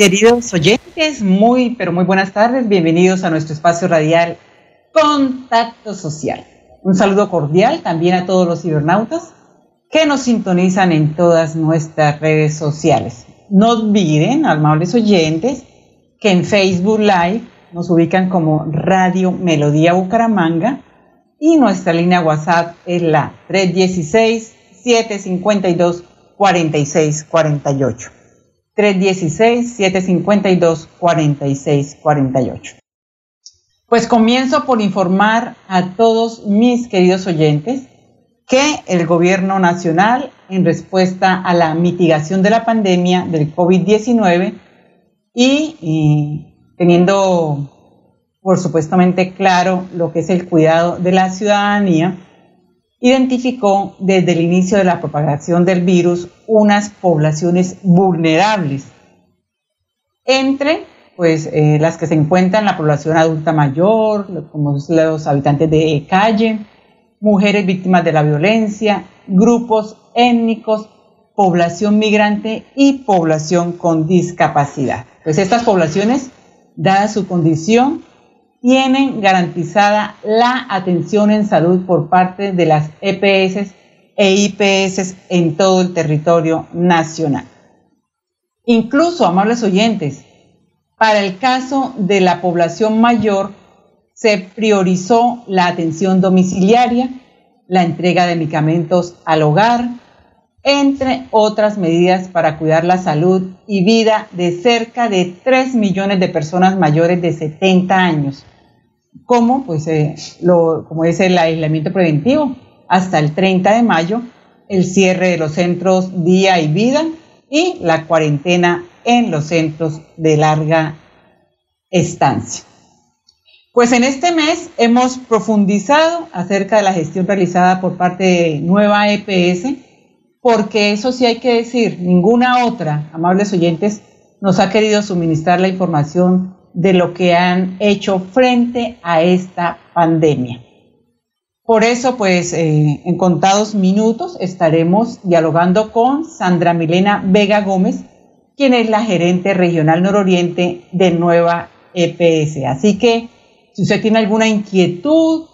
Queridos oyentes, muy, pero muy buenas tardes. Bienvenidos a nuestro espacio radial Contacto Social. Un saludo cordial también a todos los cibernautas que nos sintonizan en todas nuestras redes sociales. No olviden, amables oyentes, que en Facebook Live nos ubican como Radio Melodía Bucaramanga y nuestra línea WhatsApp es la 316 752 4648. 316-752-4648. Pues comienzo por informar a todos mis queridos oyentes que el gobierno nacional, en respuesta a la mitigación de la pandemia del COVID-19 y, y, teniendo por supuestamente claro lo que es el cuidado de la ciudadanía, identificó desde el inicio de la propagación del virus unas poblaciones vulnerables, entre pues, eh, las que se encuentran en la población adulta mayor, como los habitantes de calle, mujeres víctimas de la violencia, grupos étnicos, población migrante y población con discapacidad. Pues estas poblaciones, dada su condición, tienen garantizada la atención en salud por parte de las EPS e IPS en todo el territorio nacional. Incluso, amables oyentes, para el caso de la población mayor se priorizó la atención domiciliaria, la entrega de medicamentos al hogar, entre otras medidas para cuidar la salud y vida de cerca de 3 millones de personas mayores de 70 años, como, pues, eh, lo, como es el aislamiento preventivo hasta el 30 de mayo, el cierre de los centros día y vida y la cuarentena en los centros de larga estancia. Pues en este mes hemos profundizado acerca de la gestión realizada por parte de Nueva EPS, porque eso sí hay que decir, ninguna otra, amables oyentes, nos ha querido suministrar la información de lo que han hecho frente a esta pandemia. Por eso, pues, eh, en contados minutos estaremos dialogando con Sandra Milena Vega Gómez, quien es la gerente regional nororiente de Nueva EPS. Así que, si usted tiene alguna inquietud,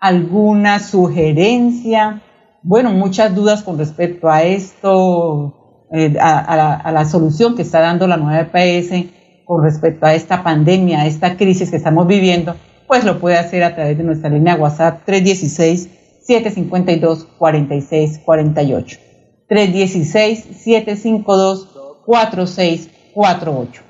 alguna sugerencia, bueno, muchas dudas con respecto a esto, eh, a, la, a la solución que está dando la nueva EPS, con respecto a esta pandemia, a esta crisis que estamos viviendo, pues lo puede hacer a través de nuestra línea WhatsApp 316-752-4648. 316-752-4648.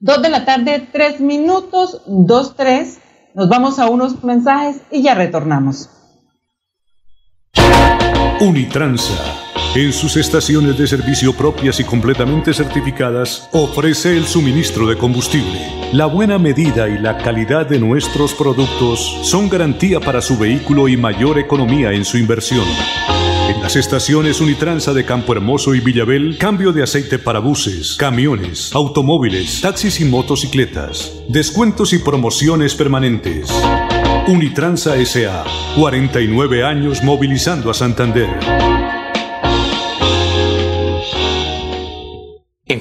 Dos de la tarde, tres minutos, dos, tres. Nos vamos a unos mensajes y ya retornamos. Unitransa en sus estaciones de servicio propias y completamente certificadas, ofrece el suministro de combustible. La buena medida y la calidad de nuestros productos son garantía para su vehículo y mayor economía en su inversión. En las estaciones Unitransa de Campo Hermoso y Villabel, cambio de aceite para buses, camiones, automóviles, taxis y motocicletas. Descuentos y promociones permanentes. Unitransa SA, 49 años movilizando a Santander.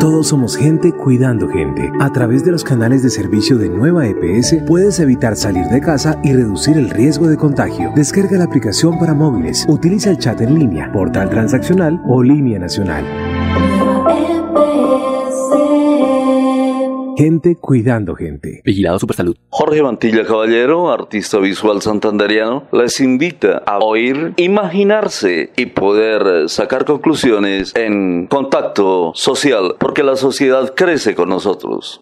Todos somos gente cuidando gente. A través de los canales de servicio de Nueva EPS puedes evitar salir de casa y reducir el riesgo de contagio. Descarga la aplicación para móviles, utiliza el chat en línea, portal transaccional o línea nacional. Gente cuidando gente. Vigilado Supersalud. Jorge Mantilla Caballero, artista visual santanderiano, les invita a oír, imaginarse y poder sacar conclusiones en contacto social, porque la sociedad crece con nosotros.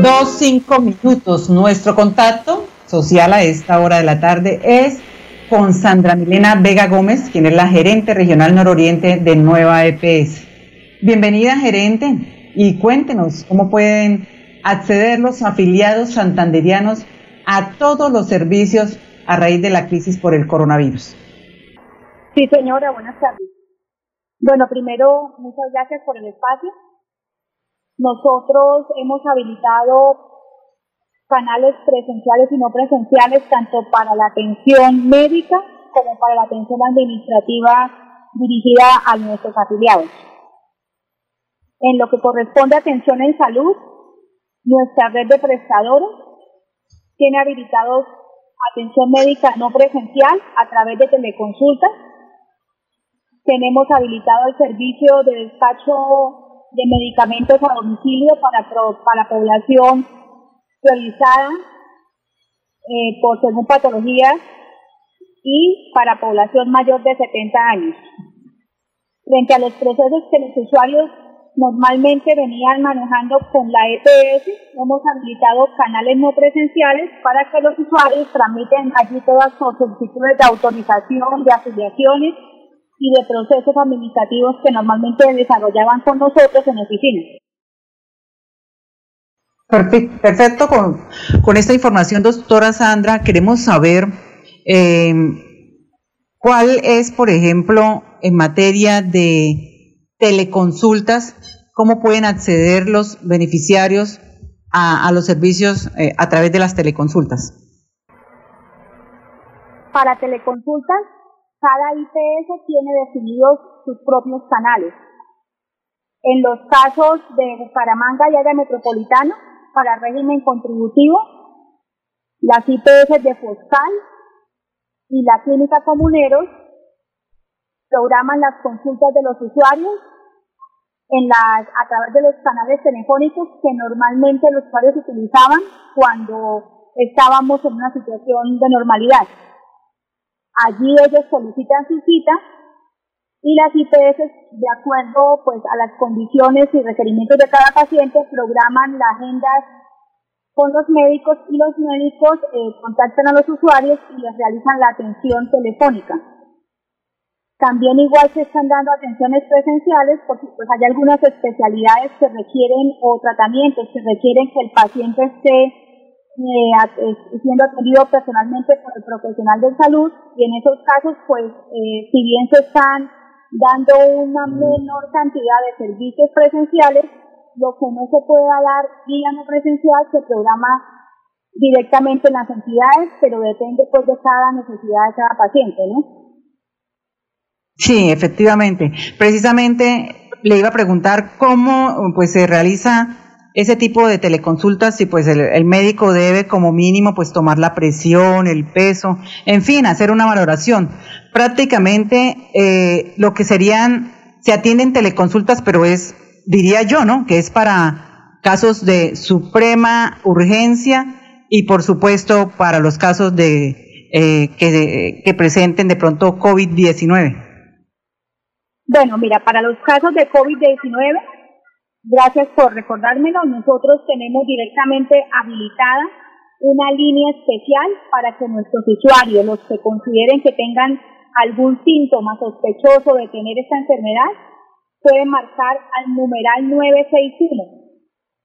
Dos, cinco minutos. Nuestro contacto social a esta hora de la tarde es con Sandra Milena Vega Gómez, quien es la gerente regional nororiente de Nueva EPS. Bienvenida, gerente, y cuéntenos cómo pueden acceder los afiliados santanderianos a todos los servicios a raíz de la crisis por el coronavirus. Sí, señora, buenas tardes. Bueno, primero, muchas gracias por el espacio. Nosotros hemos habilitado canales presenciales y no presenciales tanto para la atención médica como para la atención administrativa dirigida a nuestros afiliados. En lo que corresponde a atención en salud, nuestra red de prestadores tiene habilitados atención médica no presencial a través de teleconsultas. Tenemos habilitado el servicio de despacho de medicamentos a domicilio para, para población realizada eh, por según patologías y para población mayor de 70 años. Frente a los procesos que los usuarios normalmente venían manejando con la EPS, hemos habilitado canales no presenciales para que los usuarios tramiten allí todas sus solicitudes de autorización, de afiliaciones y de procesos administrativos que normalmente desarrollaban con nosotros en oficina. Perfecto, con, con esta información, doctora Sandra, queremos saber eh, cuál es, por ejemplo, en materia de teleconsultas, cómo pueden acceder los beneficiarios a, los servicios eh, a través de las teleconsultas. Para teleconsultas cada IPS tiene definidos sus propios canales. En los casos de Bucaramanga y área metropolitana, para régimen contributivo, las IPS de Foscal y la Clínica Comuneros programan las consultas de los usuarios en las, a través de los canales telefónicos que normalmente los usuarios utilizaban cuando estábamos en una situación de normalidad. Allí ellos solicitan su cita y las IPS, de acuerdo pues, a las condiciones y requerimientos de cada paciente, programan la agenda con los médicos y los médicos eh, contactan a los usuarios y les realizan la atención telefónica. También igual se están dando atenciones presenciales porque pues hay algunas especialidades que requieren o tratamientos que requieren que el paciente esté eh, siendo atendido personalmente por el profesional de salud y en esos casos, pues, eh, si bien se están dando una menor cantidad de servicios presenciales, lo que no se pueda dar vía no presencial se programa directamente en las entidades, pero depende pues de cada necesidad de cada paciente, ¿no? Sí, efectivamente. Precisamente le iba a preguntar cómo pues se realiza ese tipo de teleconsultas y pues el, médico debe como mínimo pues tomar la presión, el peso, en fin, hacer una valoración. Prácticamente eh, lo que serían, se atienden teleconsultas, pero es, diría yo, ¿no? Que es para casos de suprema urgencia y por supuesto para los casos de eh, que, que presenten de pronto COVID-19. Bueno, mira, para los casos de COVID-19 Gracias por recordármelo. Nosotros tenemos directamente habilitada una línea especial para que nuestros usuarios, los que consideren que tengan algún síntoma sospechoso de tener esta enfermedad, pueden marcar al numeral 961.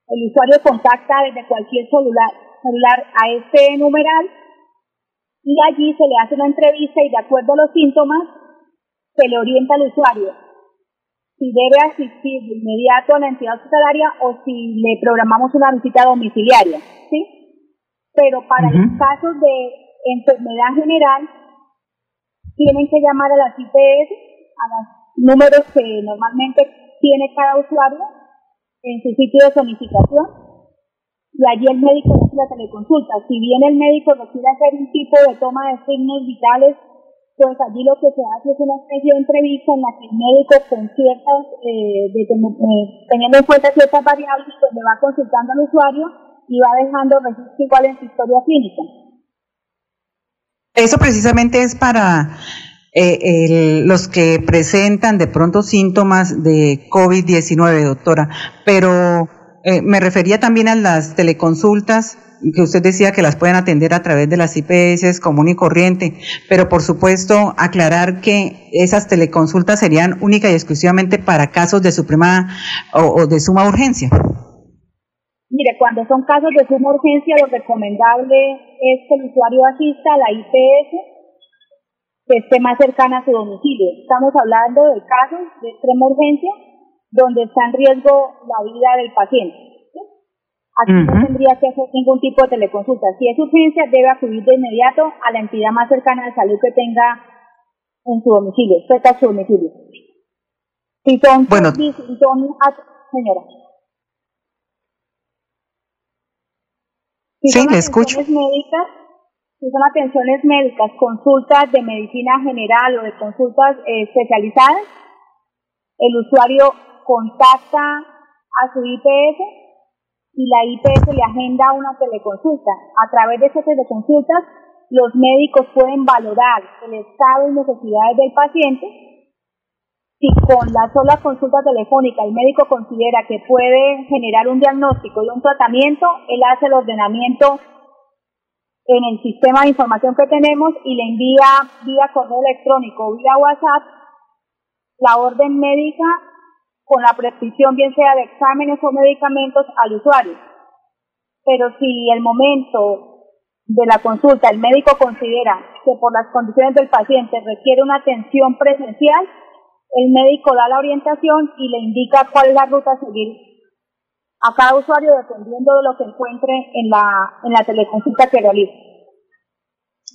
El usuario contacta desde cualquier celular, celular a este numeral y allí se le hace una entrevista y de acuerdo a los síntomas se le orienta al usuario si debe asistir de inmediato a la entidad hospitalaria o si le programamos una visita domiciliaria, ¿sí? Pero para los casos de enfermedad general, tienen que llamar a las IPS, a los números que normalmente tiene cada usuario en su sitio de zonificación, y allí el médico hace la teleconsulta. Si bien el médico requiere hacer un tipo de toma de signos vitales pues allí lo que se hace es una especie de entrevista en la que el médico con ciertas, eh, eh, teniendo en cuenta ciertas variables, pues le va consultando al usuario y va dejando registro igual en su historia clínica. Eso precisamente es para eh, los que presentan de pronto síntomas de COVID-19, doctora, pero me refería también a las teleconsultas que usted decía que las pueden atender a través de las IPS común y corriente, pero por supuesto aclarar que esas teleconsultas serían única y exclusivamente para casos de suprema o, de suma urgencia. Mire, cuando son casos de suma urgencia, lo recomendable es que el usuario asista a la IPS que esté más cercana a su domicilio. Estamos hablando de casos de extrema urgencia donde está en riesgo la vida del paciente. Aquí no tendría que hacer ningún tipo de teleconsulta. Si es urgencia, debe acudir de inmediato a la entidad más cercana de salud que tenga en su domicilio, cerca a su domicilio. Si son, bueno. si son señora. Si sí, son escucho. Médicas, si son atenciones médicas, consultas de medicina general o de consultas eh, especializadas, el usuario contacta a su IPS y la IPS le agenda una teleconsulta. A través de esas teleconsultas, los médicos pueden valorar el estado y necesidades del paciente. Si con la sola consulta telefónica el médico considera que puede generar un diagnóstico y un tratamiento, él hace el ordenamiento en el sistema de información que tenemos y le envía vía correo electrónico vía WhatsApp la orden médica con la prescripción bien sea de exámenes o medicamentos al usuario. Pero si el momento de la consulta el médico considera que por las condiciones del paciente requiere una atención presencial, el médico da la orientación y le indica cuál es la ruta a seguir a cada usuario dependiendo de lo que encuentre en la, en la teleconsulta que realice.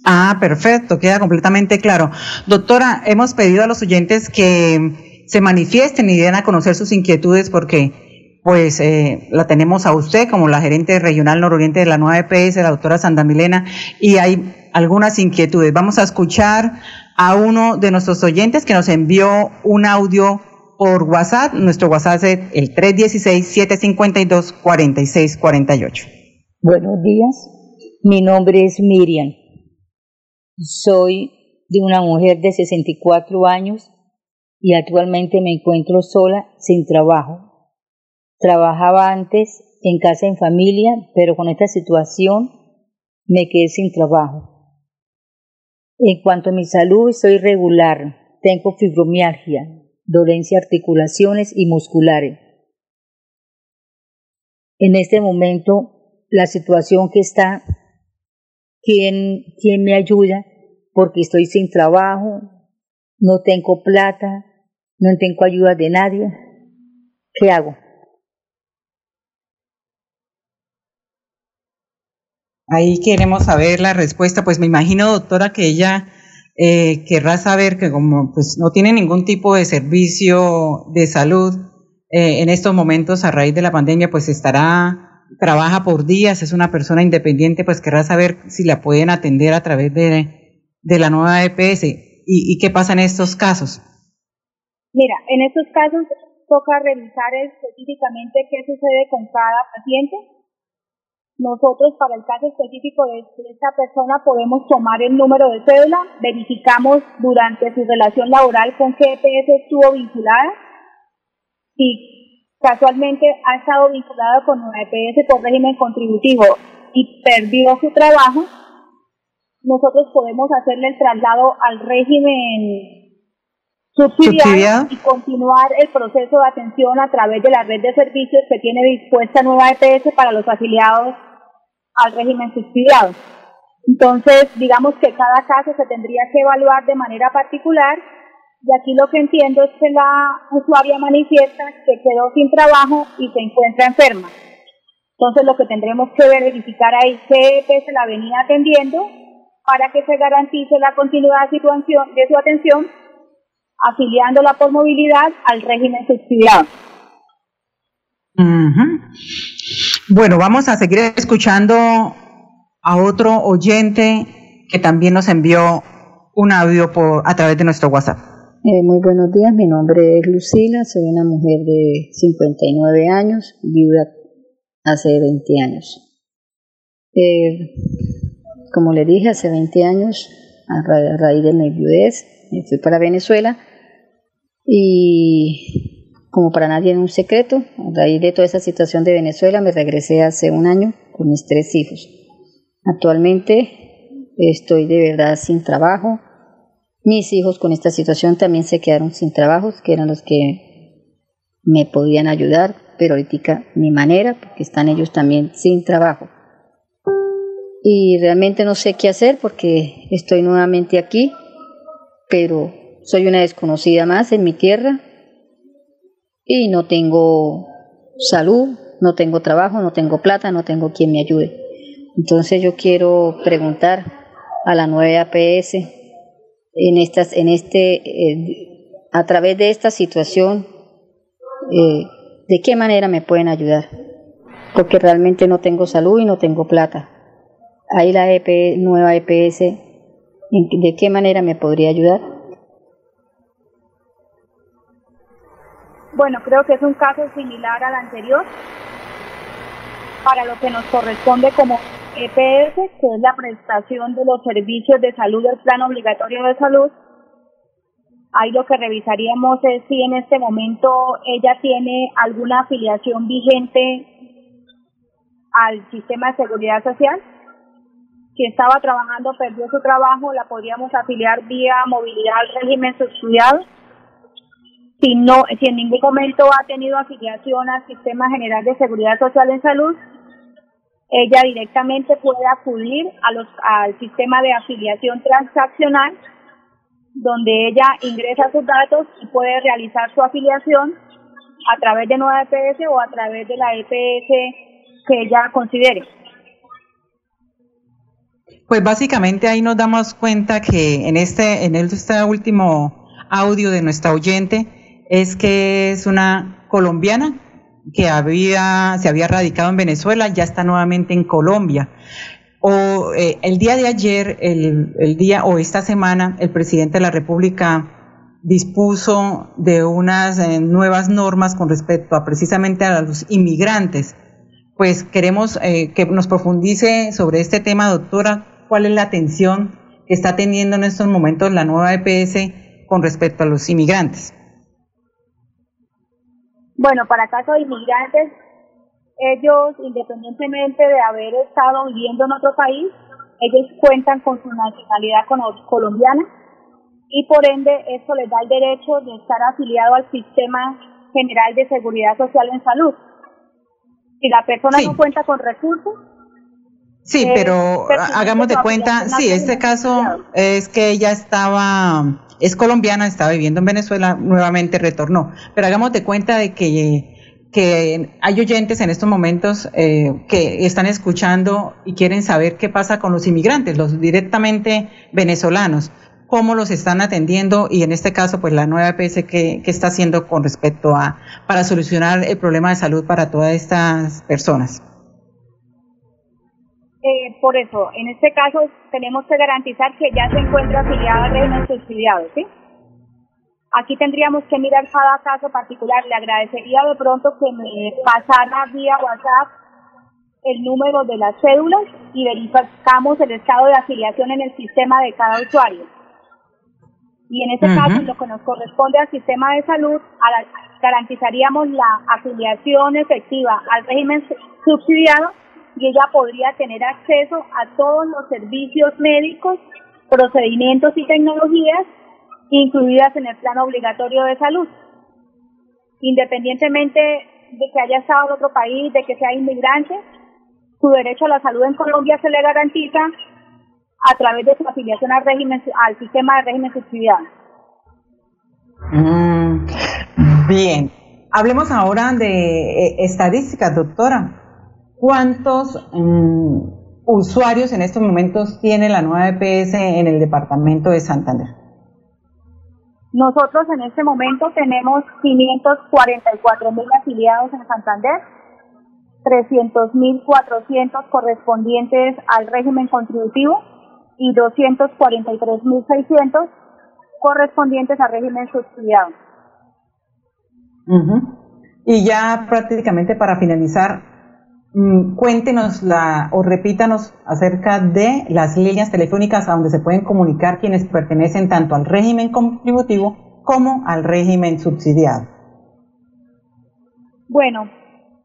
Ah, perfecto, queda completamente claro. Doctora, hemos pedido a los oyentes que se manifiesten y den a conocer sus inquietudes porque pues eh, la tenemos a usted como la gerente regional nororiente de la nueva EPS, la doctora Santa Milena, y hay algunas inquietudes. Vamos a escuchar a uno de nuestros oyentes que nos envió un audio por WhatsApp. Nuestro WhatsApp es el 316-752-4648. Buenos días, mi nombre es Miriam. Soy de una mujer de 64 años y actualmente me encuentro sola, sin trabajo. Trabajaba antes en casa en familia, pero con esta situación me quedé sin trabajo. En cuanto a mi salud, soy regular. Tengo fibromialgia, dolencia articulaciones y musculares. En este momento, la situación que está, ¿quién, quién me ayuda? Porque estoy sin trabajo, no tengo plata, no tengo ayuda de nadie. ¿Qué hago? Ahí queremos saber la respuesta. Pues me imagino, doctora, que ella eh, querrá saber que como pues no tiene ningún tipo de servicio de salud eh, en estos momentos a raíz de la pandemia, pues estará, trabaja por días, es una persona independiente, pues querrá saber si la pueden atender a través de, de la nueva EPS. ¿Y, ¿Y qué pasa en estos casos? Mira, en estos casos toca revisar específicamente qué sucede con cada paciente. Nosotros para el caso específico de esta persona podemos tomar el número de cédula, verificamos durante su relación laboral con qué EPS estuvo vinculada. Si casualmente ha estado vinculada con una EPS por régimen contributivo y perdió su trabajo, nosotros podemos hacerle el traslado al régimen subsidiar y continuar el proceso de atención a través de la red de servicios que tiene dispuesta Nueva EPS para los afiliados al régimen subsidiado. Entonces, digamos que cada caso se tendría que evaluar de manera particular y aquí lo que entiendo es que la usuaria manifiesta que quedó sin trabajo y se encuentra enferma. Entonces, lo que tendremos que verificar ahí qué EPS la venía atendiendo para que se garantice la continuidad de su atención afiliándola por movilidad al régimen subsidiado. Bueno, vamos a seguir escuchando a otro oyente que también nos envió un audio por, a través de nuestro WhatsApp. Eh, muy buenos días, mi nombre es Lucila, soy una mujer de 59 años, viuda hace 20 años. Eh, como le dije, hace 20 años, a, raíz de mi viudez, me fui para Venezuela y como para nadie es un secreto, a raíz de toda esa situación de Venezuela me regresé hace un año con mis tres hijos. Actualmente estoy de verdad sin trabajo. Mis hijos con esta situación también se quedaron sin trabajo, que eran los que me podían ayudar, pero ahorita ni manera, porque están ellos también sin trabajo. Y realmente no sé qué hacer porque estoy nuevamente aquí, pero soy una desconocida más en mi tierra y no tengo salud, no tengo trabajo, no tengo plata, no tengo quien me ayude. Entonces yo quiero preguntar a la nueva APS en estas, en este, eh, a través de esta situación, eh, de qué manera me pueden ayudar, porque realmente no tengo salud y no tengo plata. Ahí la EP, nueva EPS, ¿de qué manera me podría ayudar? Bueno, creo que es un caso similar al anterior para lo que nos corresponde como EPS, que es la prestación de los servicios de salud del plan obligatorio de salud. Ahí lo que revisaríamos es si en este momento ella tiene alguna afiliación vigente al sistema de seguridad social. Si estaba trabajando, perdió su trabajo, la podríamos afiliar vía movilidad al régimen subsidiado si no, si en ningún momento ha tenido afiliación al Sistema General de Seguridad Social en Salud, ella directamente puede acudir a los, al sistema de afiliación transaccional, donde ella ingresa sus datos y puede realizar su afiliación a través de nueva EPS o a través de la EPS que ella considere. Pues básicamente ahí nos damos cuenta que en este, en este último audio de nuestra oyente, es que es una colombiana que había, se había radicado en Venezuela, ya está nuevamente en Colombia. O eh, el día de ayer, el, día o esta semana, el presidente de la República dispuso de unas eh, nuevas normas con respecto a precisamente a los inmigrantes. Pues queremos eh, que nos profundice sobre este tema, doctora, cuál es la atención que está teniendo en estos momentos la nueva EPS con respecto a los inmigrantes. Bueno, para casos de inmigrantes, ellos, independientemente de haber estado viviendo en otro país, ellos cuentan con su nacionalidad colombiana y por ende eso les da el derecho de estar afiliado al Sistema General de Seguridad Social en Salud. Si la persona no cuenta con recursos, Sí, eh, pero hagamos de cuenta, sí, este caso es que ella estaba es colombiana, estaba viviendo en Venezuela, nuevamente retornó. Pero hagamos de cuenta de que, que hay oyentes en estos momentos eh, que están escuchando y quieren saber qué pasa con los inmigrantes, los directamente venezolanos, cómo los están atendiendo y en este caso, pues la nueva EPS que, que está haciendo con respecto a, para solucionar el problema de salud para todas estas personas. Eh, por eso, en este caso tenemos que garantizar que ya se encuentra afiliado al régimen subsidiado, ¿sí? Aquí tendríamos que mirar cada caso particular. Le agradecería de pronto que me pasara vía WhatsApp el número de las cédulas y verificamos el estado de afiliación en el sistema de cada usuario. Y en este caso, lo que nos corresponde al sistema de salud, garantizaríamos la afiliación efectiva al régimen subsidiado y ella podría tener acceso a todos los servicios médicos, procedimientos y tecnologías incluidas en el plan obligatorio de salud. Independientemente de que haya estado en otro país, de que sea inmigrante, su derecho a la salud en Colombia se le garantiza a través de su afiliación al régimen al sistema de régimen subsidiado. Mm, bien, hablemos ahora de eh, estadísticas, doctora. ¿Cuántos mm, usuarios en estos momentos tiene la nueva EPS en el departamento de Santander? Nosotros en este momento tenemos 544 mil afiliados en Santander, 300 mil 400 correspondientes al régimen contributivo y 243.600 correspondientes a régimen subsidiado. Y ya prácticamente para finalizar, cuéntenos la, o repítanos acerca de las líneas telefónicas a donde se pueden comunicar quienes pertenecen tanto al régimen contributivo como al régimen subsidiado. Bueno,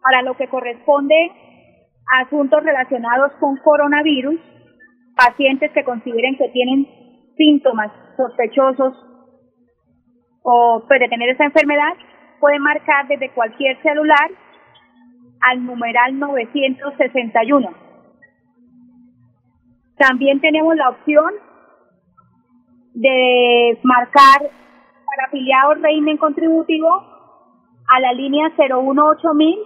para lo que corresponde a asuntos relacionados con coronavirus, pacientes que consideren que tienen síntomas sospechosos o puede tener esa enfermedad, pueden marcar desde cualquier celular al numeral 961. También tenemos la opción de marcar para afiliados régimen contributivo a la línea 018000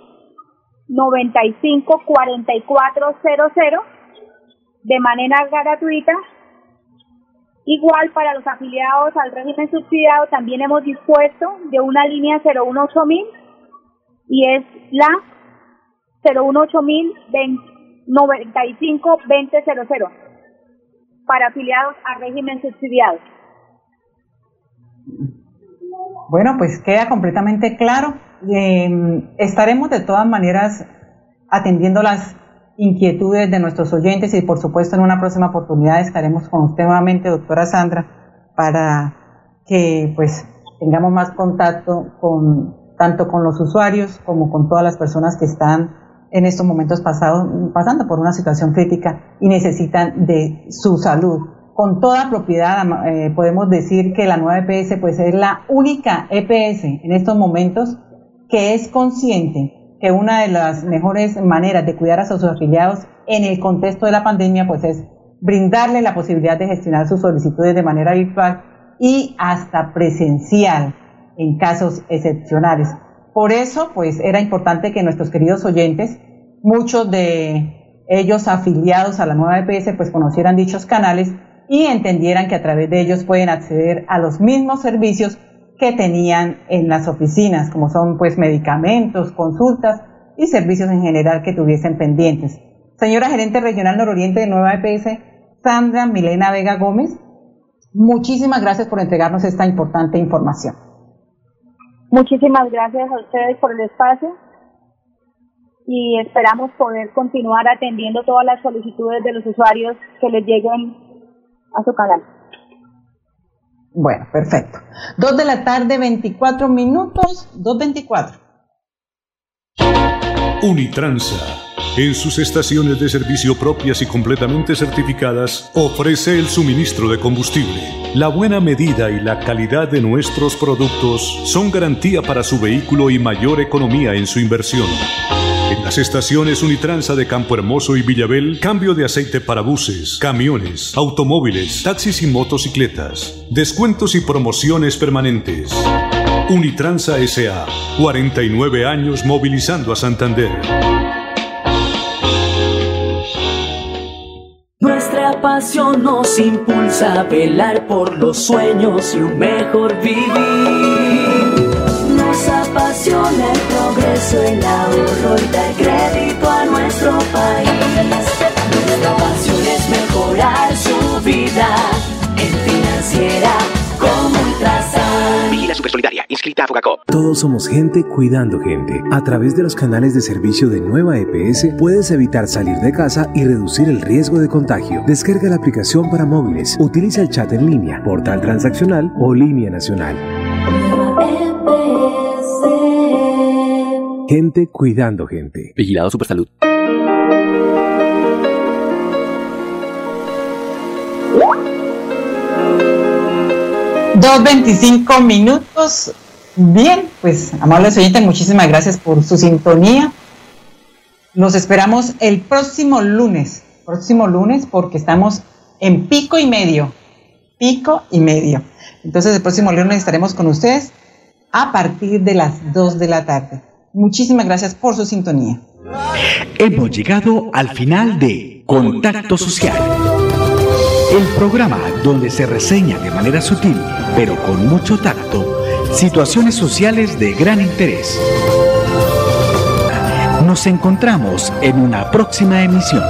954400 de manera gratuita. Igual para los afiliados al régimen subsidiado también hemos dispuesto de una línea 018000 y es la 018000 95 2000 para afiliados al régimen subsidiado. Bueno, pues queda completamente claro. Eh, estaremos de todas maneras atendiendo las inquietudes de nuestros oyentes y por supuesto en una próxima oportunidad estaremos con usted nuevamente, doctora Sandra, para que pues tengamos más contacto con tanto con los usuarios como con todas las personas que están en estos momentos pasados, pasando por una situación crítica y necesitan de su salud. Con toda propiedad eh, podemos decir que la nueva EPS pues es la única EPS en estos momentos que es consciente que una de las mejores maneras de cuidar a sus afiliados en el contexto de la pandemia, pues es brindarle la posibilidad de gestionar sus solicitudes de manera virtual y hasta presencial en casos excepcionales. Por eso, pues era importante que nuestros queridos oyentes, muchos de ellos afiliados a la nueva EPS, pues conocieran dichos canales y entendieran que a través de ellos pueden acceder a los mismos servicios que tenían en las oficinas, como son pues medicamentos, consultas y servicios en general que tuviesen pendientes. Señora Gerente Regional Nororiente de Nueva EPS, Sandra Milena Vega Gómez, muchísimas gracias por entregarnos esta importante información. Muchísimas gracias a ustedes por el espacio y esperamos poder continuar atendiendo todas las solicitudes de los usuarios que les lleguen a su canal. Bueno, perfecto. Dos de la tarde, 24 minutos, 2.24. Unitransa, en sus estaciones de servicio propias y completamente certificadas, ofrece el suministro de combustible. La buena medida y la calidad de nuestros productos son garantía para su vehículo y mayor economía en su inversión. En las estaciones Unitransa de Campo Hermoso y Villabel, cambio de aceite para buses, camiones, automóviles, taxis y motocicletas. Descuentos y promociones permanentes. Unitransa SA, 49 años movilizando a Santander. Nuestra pasión nos impulsa a velar por los sueños y un mejor vivir apasiona el progreso, el ahorro y dar crédito a nuestro país. Inscrita a. Todos somos gente cuidando gente. A través de los canales de servicio de Nueva EPS puedes evitar salir de casa y reducir el riesgo de contagio. Descarga la aplicación para móviles. Utiliza el chat en línea, portal transaccional o línea nacional. Nueva EPS. Gente cuidando gente. Vigilado Supersalud. Dos veinticinco minutos. Bien, pues amables oyentes, muchísimas gracias por su sintonía. Nos esperamos el próximo lunes, próximo lunes, porque estamos en pico y medio, pico y medio. Entonces el próximo lunes estaremos con ustedes a partir de las 2 de la tarde. Muchísimas gracias por su sintonía. Hemos llegado al final de Contacto Social, el programa donde se reseña de manera sutil, pero con mucho tacto, situaciones sociales de gran interés. Nos encontramos en una próxima emisión.